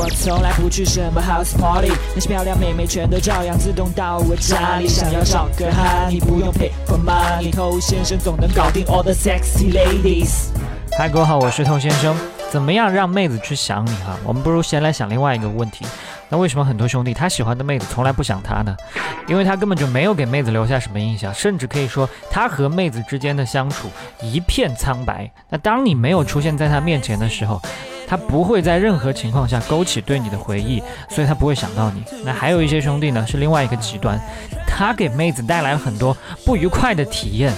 我从来不去什么 house party，那些漂亮妹妹全都照样自动到我家里。想要找个哈，你不用 pay for money，偷先生总能搞定 all the sexy ladies。嗨，各位好，我是偷先生。怎么样让妹子去想你哈？我们不如先来想另外一个问题。那为什么很多兄弟他喜欢的妹子从来不想他呢？因为他根本就没有给妹子留下什么印象，甚至可以说他和妹子之间的相处一片苍白。那当你没有出现在他面前的时候，他不会在任何情况下勾起对你的回忆，所以他不会想到你。那还有一些兄弟呢，是另外一个极端，他给妹子带来了很多不愉快的体验。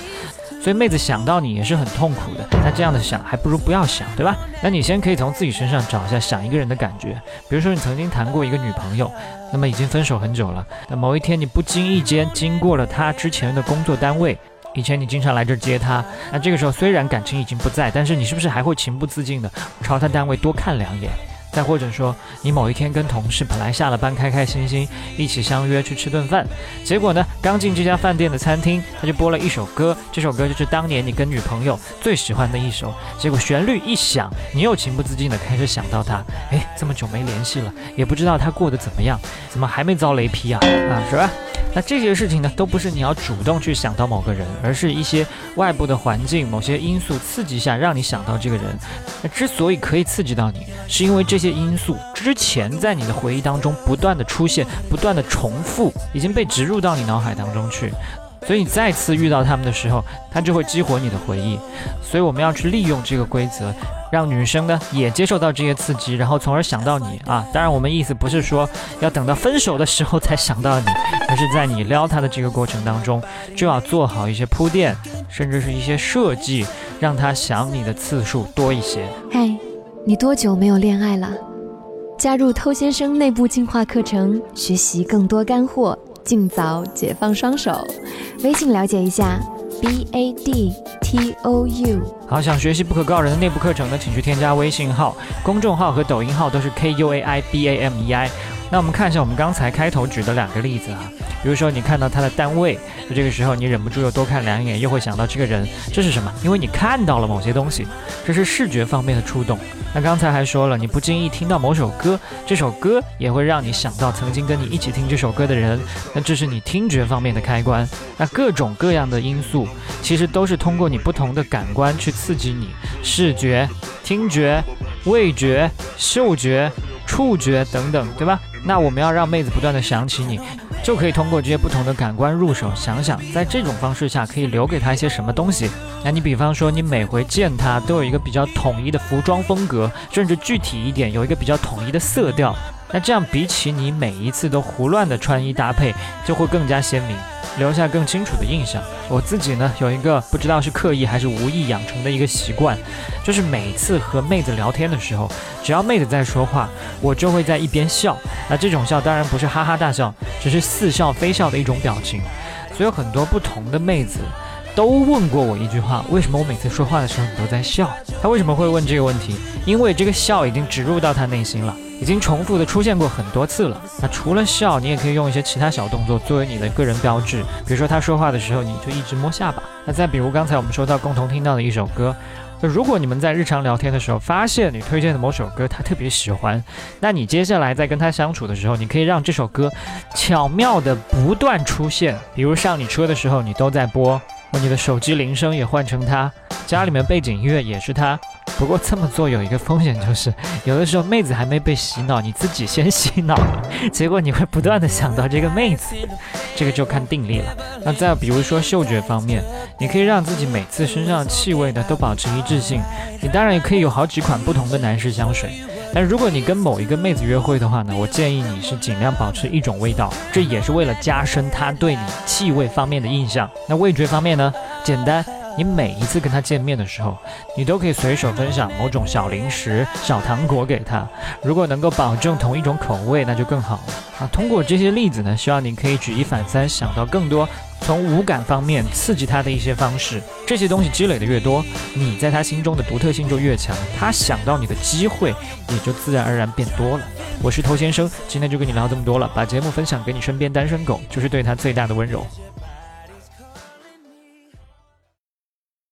所以妹子想到你也是很痛苦的，那这样的想还不如不要想，对吧？那你先可以从自己身上找一下想一个人的感觉，比如说你曾经谈过一个女朋友，那么已经分手很久了，那某一天你不经意间经过了她之前的工作单位，以前你经常来这儿接他，那这个时候虽然感情已经不在，但是你是不是还会情不自禁的朝他单位多看两眼？再或者说，你某一天跟同事本来下了班开开心心一起相约去吃顿饭，结果呢，刚进这家饭店的餐厅，他就播了一首歌，这首歌就是当年你跟女朋友最喜欢的一首。结果旋律一响，你又情不自禁的开始想到他，哎，这么久没联系了，也不知道他过得怎么样，怎么还没遭雷劈啊？啊，是吧？那这些事情呢，都不是你要主动去想到某个人，而是一些外部的环境、某些因素刺激下让你想到这个人。那之所以可以刺激到你，是因为这些因素之前在你的回忆当中不断的出现、不断的重复，已经被植入到你脑海当中去。所以你再次遇到他们的时候，他就会激活你的回忆。所以我们要去利用这个规则。让女生呢也接受到这些刺激，然后从而想到你啊。当然，我们意思不是说要等到分手的时候才想到你，而是在你撩他的这个过程当中，就要做好一些铺垫，甚至是一些设计，让他想你的次数多一些。嗨，你多久没有恋爱了？加入偷先生内部进化课程，学习更多干货，尽早解放双手。微信了解一下。b a d t o u，好，想学习不可告人的内部课程呢，请去添加微信号、公众号和抖音号，都是 k u a i b a m e i。那我们看一下我们刚才开头举的两个例子啊，比如说你看到他的单位，就这个时候你忍不住又多看两眼，又会想到这个人，这是什么？因为你看到了某些东西，这是视觉方面的触动。那刚才还说了，你不经意听到某首歌，这首歌也会让你想到曾经跟你一起听这首歌的人，那这是你听觉方面的开关。那各种各样的因素，其实都是通过你不同的感官去刺激你，视觉、听觉、味觉、嗅觉、触觉等等，对吧？那我们要让妹子不断的想起你，就可以通过这些不同的感官入手，想想在这种方式下可以留给他一些什么东西。那你比方说，你每回见他都有一个比较统一的服装风格，甚至具体一点有一个比较统一的色调。那这样比起你每一次都胡乱的穿衣搭配，就会更加鲜明。留下更清楚的印象。我自己呢，有一个不知道是刻意还是无意养成的一个习惯，就是每次和妹子聊天的时候，只要妹子在说话，我就会在一边笑。那这种笑当然不是哈哈大笑，只是似笑非笑的一种表情。所以有很多不同的妹子都问过我一句话：为什么我每次说话的时候你都在笑？她为什么会问这个问题？因为这个笑已经植入到她内心了。已经重复的出现过很多次了。那除了笑，你也可以用一些其他小动作作为你的个人标志。比如说他说话的时候，你就一直摸下巴。那再比如刚才我们说到共同听到的一首歌，就如果你们在日常聊天的时候发现你推荐的某首歌他特别喜欢，那你接下来在跟他相处的时候，你可以让这首歌巧妙的不断出现。比如上你车的时候你都在播，或你的手机铃声也换成它，家里面背景音乐也是它。不过这么做有一个风险，就是有的时候妹子还没被洗脑，你自己先洗脑了，结果你会不断的想到这个妹子，这个就看定力了。那再比如说嗅觉方面，你可以让自己每次身上气味呢都保持一致性。你当然也可以有好几款不同的男士香水，但如果你跟某一个妹子约会的话呢，我建议你是尽量保持一种味道，这也是为了加深她对你气味方面的印象。那味觉方面呢，简单。你每一次跟他见面的时候，你都可以随手分享某种小零食、小糖果给他。如果能够保证同一种口味，那就更好了啊！通过这些例子呢，希望你可以举一反三，想到更多从五感方面刺激他的一些方式。这些东西积累的越多，你在他心中的独特性就越强，他想到你的机会也就自然而然变多了。我是头先生，今天就跟你聊这么多了，把节目分享给你身边单身狗，就是对他最大的温柔。